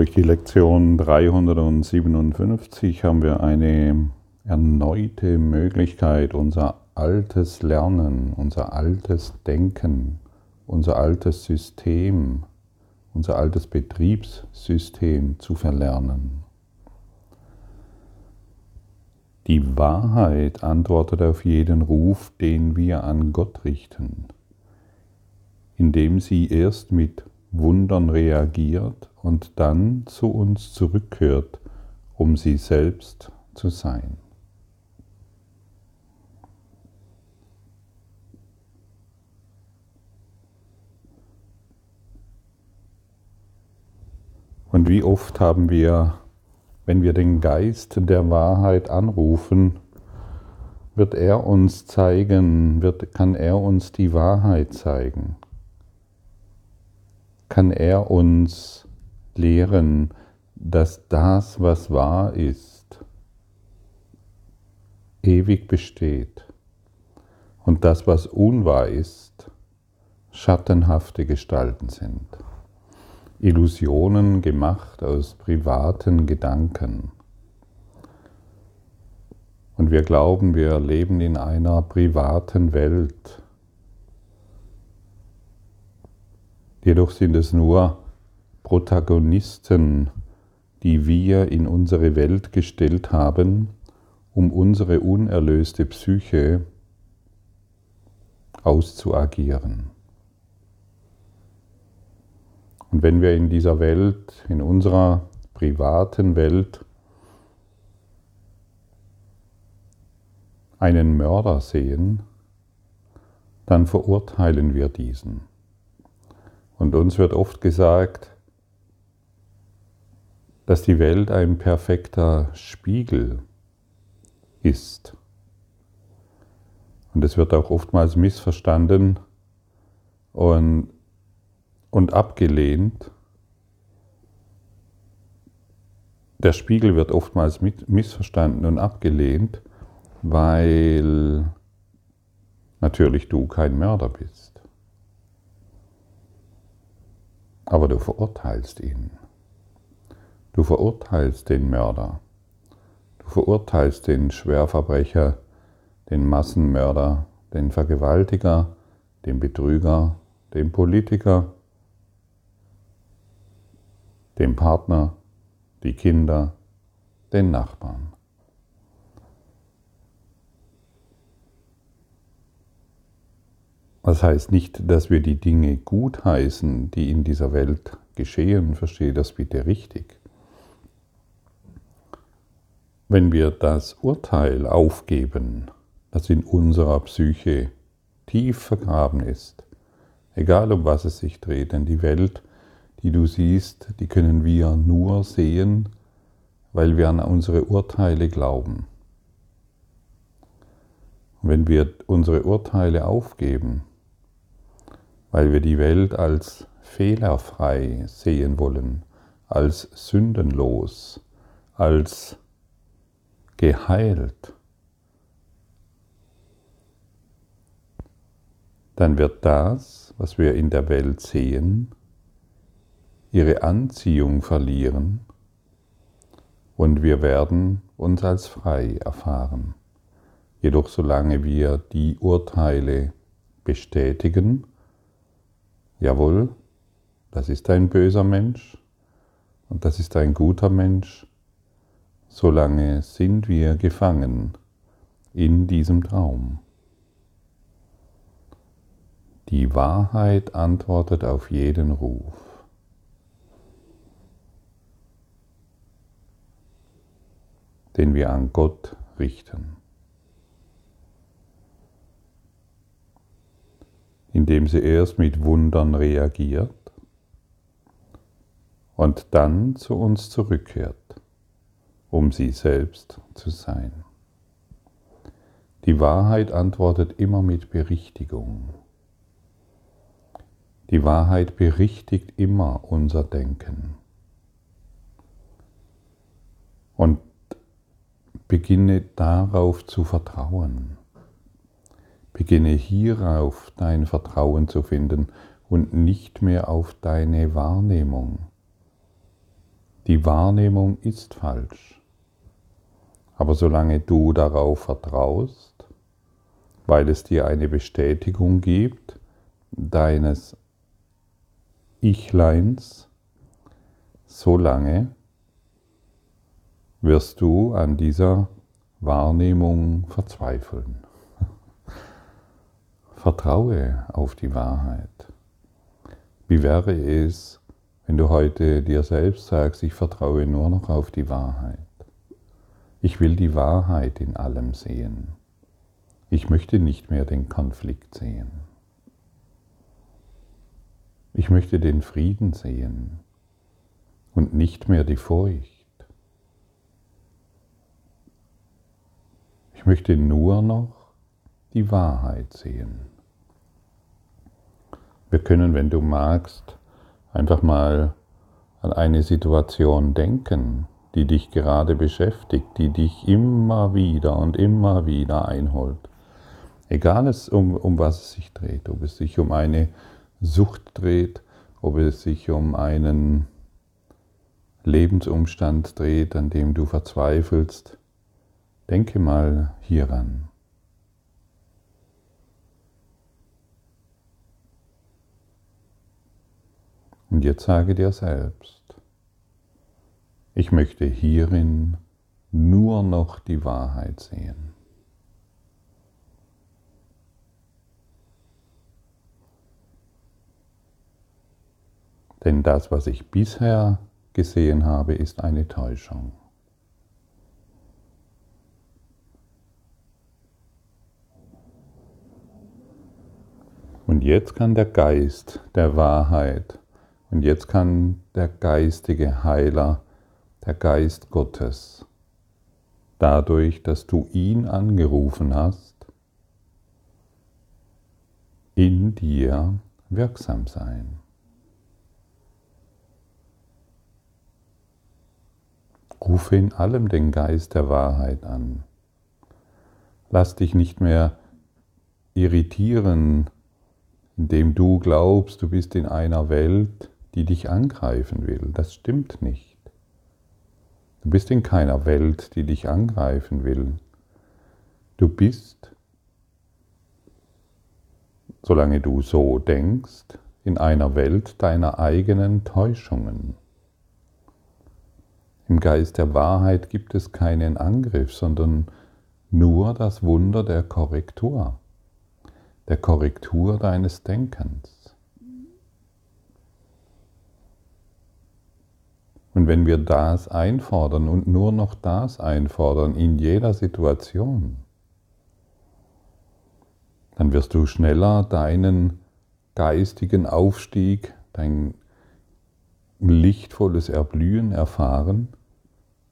Durch die Lektion 357 haben wir eine erneute Möglichkeit, unser altes Lernen, unser altes Denken, unser altes System, unser altes Betriebssystem zu verlernen. Die Wahrheit antwortet auf jeden Ruf, den wir an Gott richten, indem sie erst mit Wundern reagiert und dann zu uns zurückkehrt, um sie selbst zu sein. Und wie oft haben wir, wenn wir den Geist der Wahrheit anrufen, wird er uns zeigen, wird, kann er uns die Wahrheit zeigen kann er uns lehren, dass das, was wahr ist, ewig besteht und das, was unwahr ist, schattenhafte Gestalten sind. Illusionen gemacht aus privaten Gedanken. Und wir glauben, wir leben in einer privaten Welt, Jedoch sind es nur Protagonisten, die wir in unsere Welt gestellt haben, um unsere unerlöste Psyche auszuagieren. Und wenn wir in dieser Welt, in unserer privaten Welt, einen Mörder sehen, dann verurteilen wir diesen. Und uns wird oft gesagt, dass die Welt ein perfekter Spiegel ist. Und es wird auch oftmals missverstanden und, und abgelehnt. Der Spiegel wird oftmals mit, missverstanden und abgelehnt, weil natürlich du kein Mörder bist. Aber du verurteilst ihn. Du verurteilst den Mörder. Du verurteilst den Schwerverbrecher, den Massenmörder, den Vergewaltiger, den Betrüger, den Politiker, den Partner, die Kinder, den Nachbarn. Das heißt nicht, dass wir die Dinge gutheißen, die in dieser Welt geschehen. Verstehe das bitte richtig. Wenn wir das Urteil aufgeben, das in unserer Psyche tief vergraben ist, egal um was es sich dreht, denn die Welt, die du siehst, die können wir nur sehen, weil wir an unsere Urteile glauben. Und wenn wir unsere Urteile aufgeben, weil wir die Welt als fehlerfrei sehen wollen, als sündenlos, als geheilt, dann wird das, was wir in der Welt sehen, ihre Anziehung verlieren und wir werden uns als frei erfahren. Jedoch solange wir die Urteile bestätigen, jawohl, das ist ein böser Mensch und das ist ein guter Mensch, solange sind wir gefangen in diesem Traum. Die Wahrheit antwortet auf jeden Ruf. den wir an Gott richten. Indem sie erst mit Wundern reagiert und dann zu uns zurückkehrt, um sie selbst zu sein. Die Wahrheit antwortet immer mit Berichtigung. Die Wahrheit berichtigt immer unser Denken. Und beginne darauf zu vertrauen. Beginne hierauf dein Vertrauen zu finden und nicht mehr auf deine Wahrnehmung. Die Wahrnehmung ist falsch. Aber solange du darauf vertraust, weil es dir eine Bestätigung gibt deines Ichleins, solange wirst du an dieser Wahrnehmung verzweifeln. Vertraue auf die Wahrheit. Wie wäre es, wenn du heute dir selbst sagst, ich vertraue nur noch auf die Wahrheit. Ich will die Wahrheit in allem sehen. Ich möchte nicht mehr den Konflikt sehen. Ich möchte den Frieden sehen und nicht mehr die Furcht. Ich möchte nur noch die Wahrheit sehen. Wir können, wenn du magst, einfach mal an eine Situation denken, die dich gerade beschäftigt, die dich immer wieder und immer wieder einholt. Egal es um, um was es sich dreht, ob es sich um eine Sucht dreht, ob es sich um einen Lebensumstand dreht, an dem du verzweifelst, denke mal hieran. Und jetzt sage dir selbst, ich möchte hierin nur noch die Wahrheit sehen. Denn das, was ich bisher gesehen habe, ist eine Täuschung. Und jetzt kann der Geist der Wahrheit und jetzt kann der geistige Heiler, der Geist Gottes, dadurch, dass du ihn angerufen hast, in dir wirksam sein. Rufe in allem den Geist der Wahrheit an. Lass dich nicht mehr irritieren, indem du glaubst, du bist in einer Welt, die dich angreifen will. Das stimmt nicht. Du bist in keiner Welt, die dich angreifen will. Du bist, solange du so denkst, in einer Welt deiner eigenen Täuschungen. Im Geist der Wahrheit gibt es keinen Angriff, sondern nur das Wunder der Korrektur, der Korrektur deines Denkens. Und wenn wir das einfordern und nur noch das einfordern in jeder Situation, dann wirst du schneller deinen geistigen Aufstieg, dein lichtvolles Erblühen erfahren,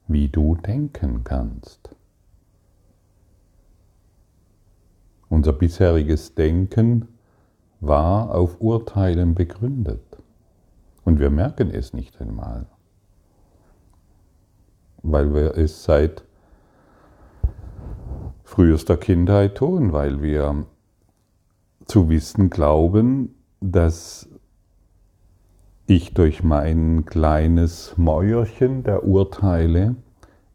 wie du denken kannst. Unser bisheriges Denken war auf Urteilen begründet und wir merken es nicht einmal weil wir es seit frühester Kindheit tun, weil wir zu wissen glauben, dass ich durch mein kleines Mäuerchen der Urteile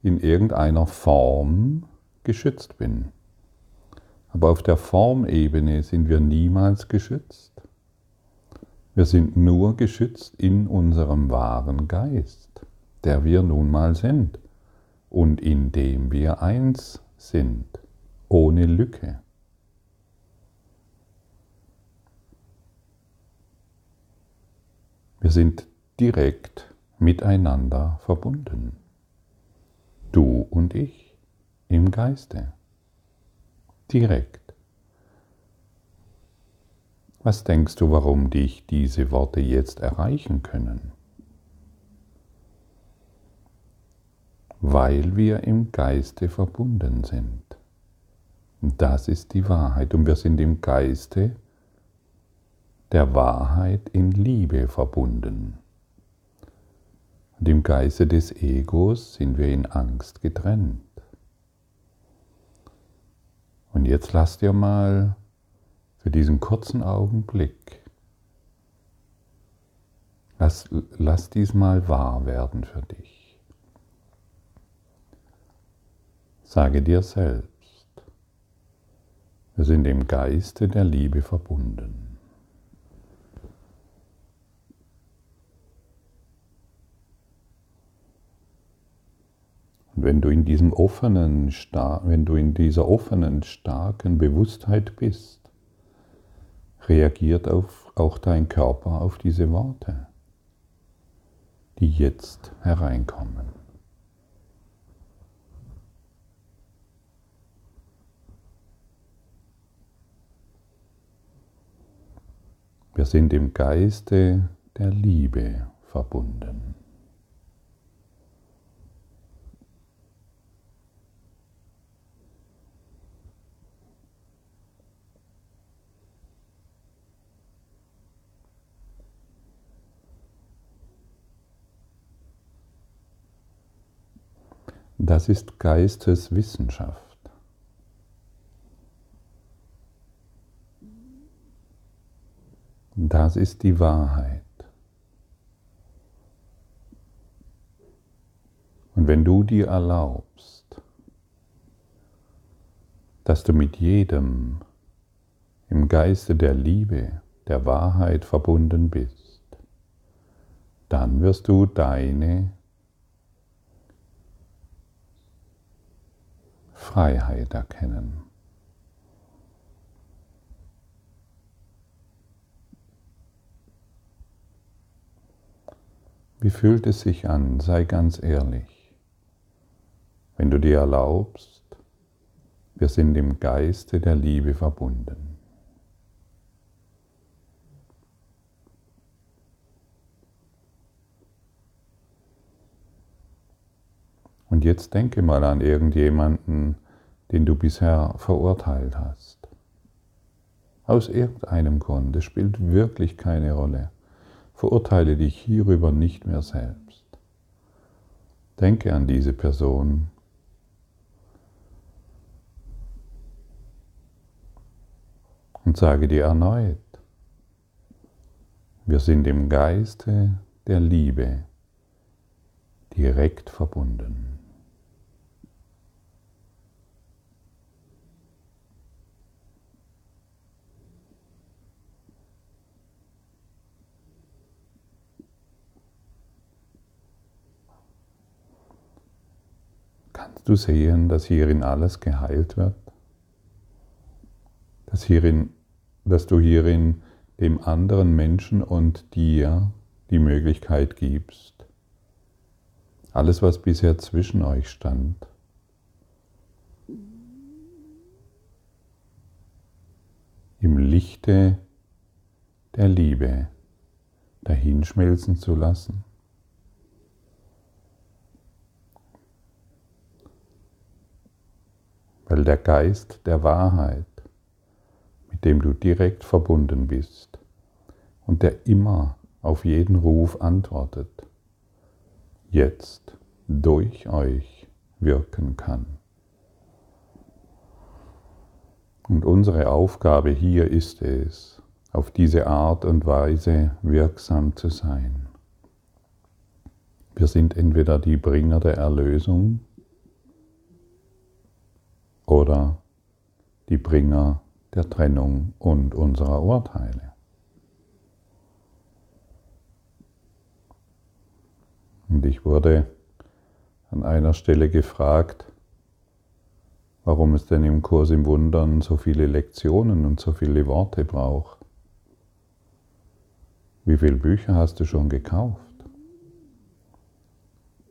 in irgendeiner Form geschützt bin. Aber auf der Formebene sind wir niemals geschützt. Wir sind nur geschützt in unserem wahren Geist der wir nun mal sind und in dem wir eins sind, ohne Lücke. Wir sind direkt miteinander verbunden. Du und ich im Geiste. Direkt. Was denkst du, warum dich diese Worte jetzt erreichen können? Weil wir im Geiste verbunden sind. Und das ist die Wahrheit. Und wir sind im Geiste der Wahrheit in Liebe verbunden. Und im Geiste des Egos sind wir in Angst getrennt. Und jetzt lass dir mal für diesen kurzen Augenblick, lass, lass dies mal wahr werden für dich. Sage dir selbst, wir sind im Geiste der Liebe verbunden. Und wenn du in diesem offenen, wenn du in dieser offenen, starken Bewusstheit bist, reagiert auch dein Körper auf diese Worte, die jetzt hereinkommen. Wir sind im Geiste der Liebe verbunden. Das ist Geisteswissenschaft. Das ist die Wahrheit. Und wenn du dir erlaubst, dass du mit jedem im Geiste der Liebe, der Wahrheit verbunden bist, dann wirst du deine Freiheit erkennen. Wie fühlt es sich an? Sei ganz ehrlich. Wenn du dir erlaubst, wir sind im Geiste der Liebe verbunden. Und jetzt denke mal an irgendjemanden, den du bisher verurteilt hast. Aus irgendeinem Grund, es spielt wirklich keine Rolle. Verurteile dich hierüber nicht mehr selbst. Denke an diese Person. Und sage dir erneut, wir sind im Geiste der Liebe direkt verbunden. Kannst du sehen, dass hierin alles geheilt wird? Dass, hierin, dass du hierin dem anderen Menschen und dir die Möglichkeit gibst, alles, was bisher zwischen euch stand, im Lichte der Liebe dahinschmelzen zu lassen. Weil der Geist der Wahrheit, mit dem du direkt verbunden bist und der immer auf jeden Ruf antwortet, jetzt durch euch wirken kann. Und unsere Aufgabe hier ist es, auf diese Art und Weise wirksam zu sein. Wir sind entweder die Bringer der Erlösung oder die Bringer der Trennung und unserer Urteile. Und ich wurde an einer Stelle gefragt, warum es denn im Kurs im Wundern so viele Lektionen und so viele Worte braucht. Wie viele Bücher hast du schon gekauft?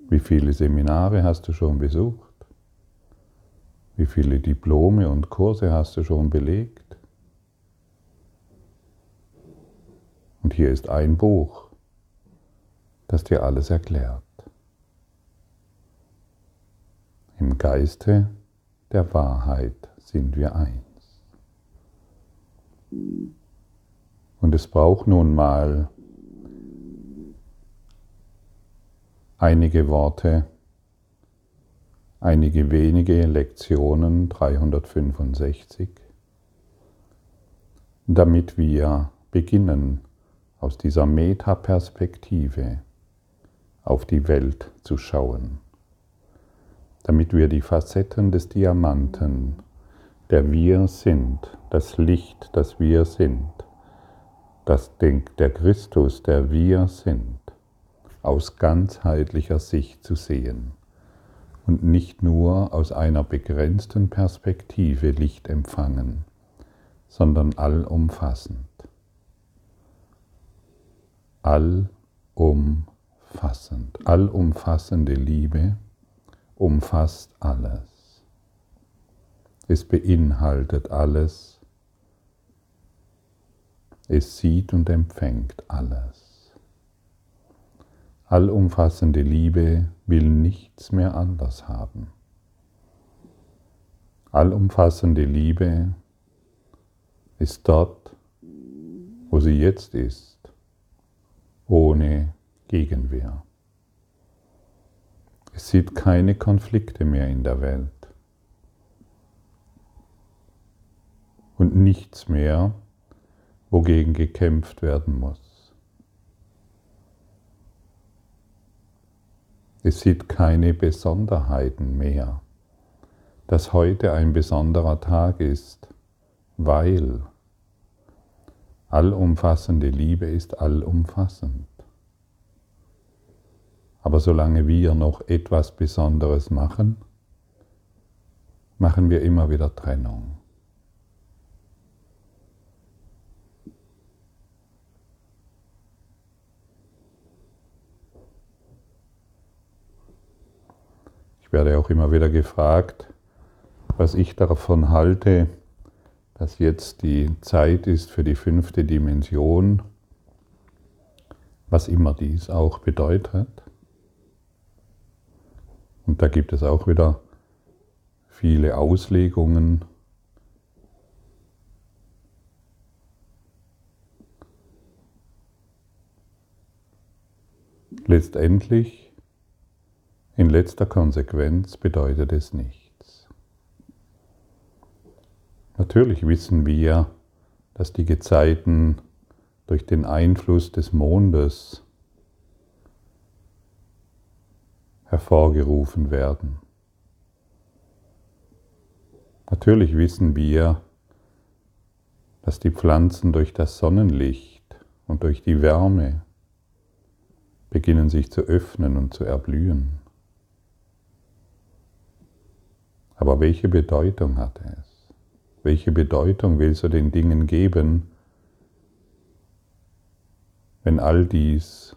Wie viele Seminare hast du schon besucht? Wie viele Diplome und Kurse hast du schon belegt? Und hier ist ein Buch, das dir alles erklärt. Im Geiste der Wahrheit sind wir eins. Und es braucht nun mal einige Worte, einige wenige Lektionen 365, damit wir beginnen, aus dieser Metaperspektive auf die Welt zu schauen. damit wir die Facetten des Diamanten, der wir sind, das Licht, das wir sind, das Denk der Christus, der wir sind, aus ganzheitlicher Sicht zu sehen und nicht nur aus einer begrenzten Perspektive Licht empfangen, sondern allumfassend. Allumfassend. Allumfassende Liebe umfasst alles. Es beinhaltet alles. Es sieht und empfängt alles. Allumfassende Liebe will nichts mehr anders haben. Allumfassende Liebe ist dort, wo sie jetzt ist, ohne Gegenwehr. Es sieht keine Konflikte mehr in der Welt und nichts mehr, wogegen gekämpft werden muss. Es sieht keine Besonderheiten mehr, dass heute ein besonderer Tag ist, weil allumfassende Liebe ist allumfassend. Aber solange wir noch etwas Besonderes machen, machen wir immer wieder Trennung. Ich werde auch immer wieder gefragt, was ich davon halte, dass jetzt die Zeit ist für die fünfte Dimension, was immer dies auch bedeutet. Und da gibt es auch wieder viele Auslegungen. Letztendlich, in letzter Konsequenz bedeutet es nichts. Natürlich wissen wir, dass die Gezeiten durch den Einfluss des Mondes hervorgerufen werden. Natürlich wissen wir, dass die Pflanzen durch das Sonnenlicht und durch die Wärme beginnen sich zu öffnen und zu erblühen. Aber welche Bedeutung hat es? Welche Bedeutung willst du den Dingen geben, wenn all dies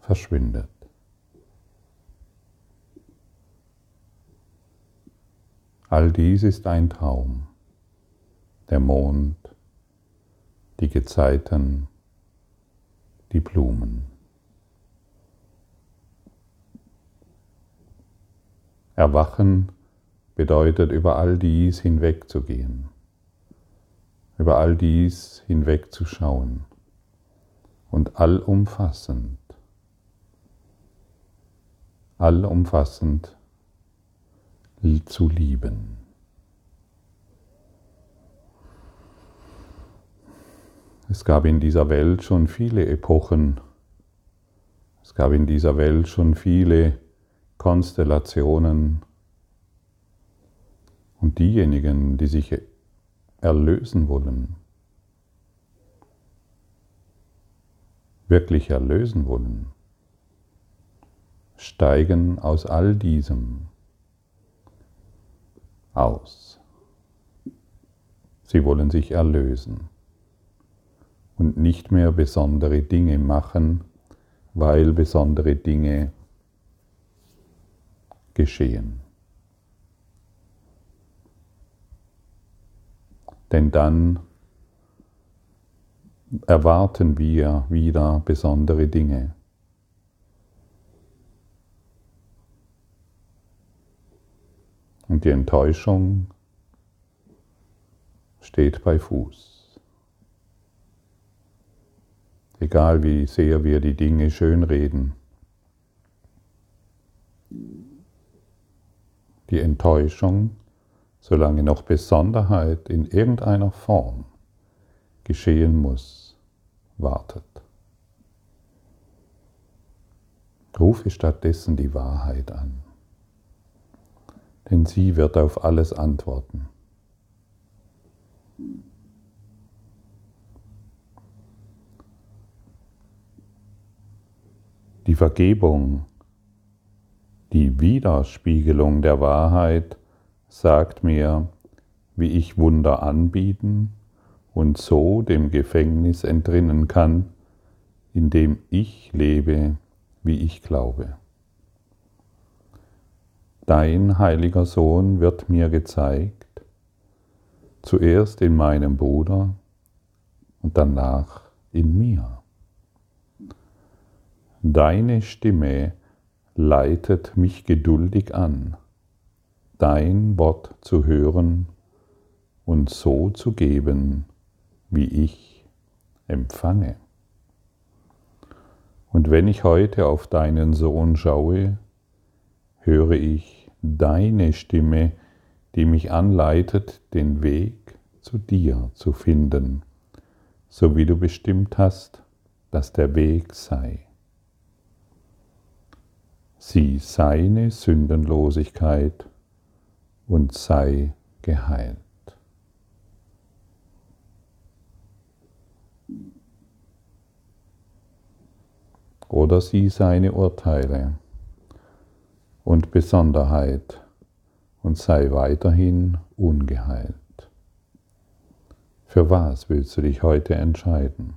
verschwindet. All dies ist ein Traum. Der Mond, die Gezeiten, die Blumen. Erwachen bedeutet über all dies hinwegzugehen, über all dies hinwegzuschauen. Und allumfassend. Allumfassend zu lieben. Es gab in dieser Welt schon viele Epochen, es gab in dieser Welt schon viele Konstellationen. Und diejenigen, die sich erlösen wollen, wirklich erlösen wollen, steigen aus all diesem aus. Sie wollen sich erlösen. Und nicht mehr besondere Dinge machen, weil besondere Dinge geschehen. Denn dann erwarten wir wieder besondere Dinge. Und die Enttäuschung steht bei Fuß. Egal wie sehr wir die Dinge schönreden, die Enttäuschung, solange noch Besonderheit in irgendeiner Form geschehen muss, wartet. Rufe stattdessen die Wahrheit an, denn sie wird auf alles antworten. Die Vergebung, die Widerspiegelung der Wahrheit sagt mir, wie ich Wunder anbieten und so dem Gefängnis entrinnen kann, in dem ich lebe, wie ich glaube. Dein heiliger Sohn wird mir gezeigt, zuerst in meinem Bruder und danach in mir. Deine Stimme leitet mich geduldig an, dein Wort zu hören und so zu geben, wie ich empfange. Und wenn ich heute auf deinen Sohn schaue, höre ich deine Stimme, die mich anleitet, den Weg zu dir zu finden, so wie du bestimmt hast, dass der Weg sei sieh seine Sündenlosigkeit und sei geheilt. Oder sieh seine Urteile und Besonderheit und sei weiterhin ungeheilt. Für was willst du dich heute entscheiden?